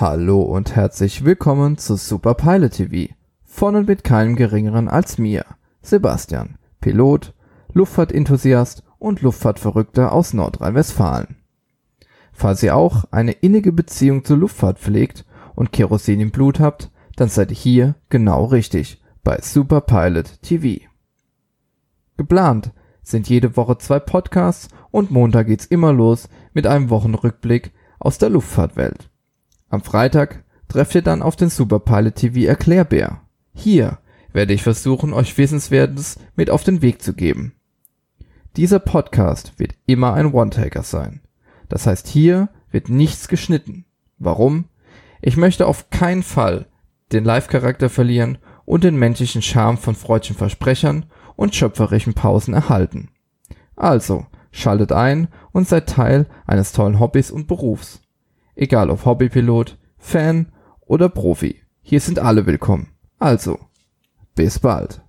Hallo und herzlich willkommen zu Super Pilot TV. Von und mit keinem geringeren als mir, Sebastian, Pilot, Luftfahrtenthusiast und Luftfahrtverrückter aus Nordrhein-Westfalen. Falls ihr auch eine innige Beziehung zur Luftfahrt pflegt und Kerosin im Blut habt, dann seid ihr hier genau richtig bei Super Pilot TV. Geplant sind jede Woche zwei Podcasts und Montag geht's immer los mit einem Wochenrückblick aus der Luftfahrtwelt. Am Freitag trefft ihr dann auf den Superpilot TV Erklärbär. Hier werde ich versuchen, euch Wissenswertes mit auf den Weg zu geben. Dieser Podcast wird immer ein One-Taker sein. Das heißt, hier wird nichts geschnitten. Warum? Ich möchte auf keinen Fall den Live-Charakter verlieren und den menschlichen Charme von freudschen Versprechern und schöpferischen Pausen erhalten. Also, schaltet ein und seid Teil eines tollen Hobbys und Berufs. Egal ob Hobbypilot, Fan oder Profi. Hier sind alle willkommen. Also, bis bald.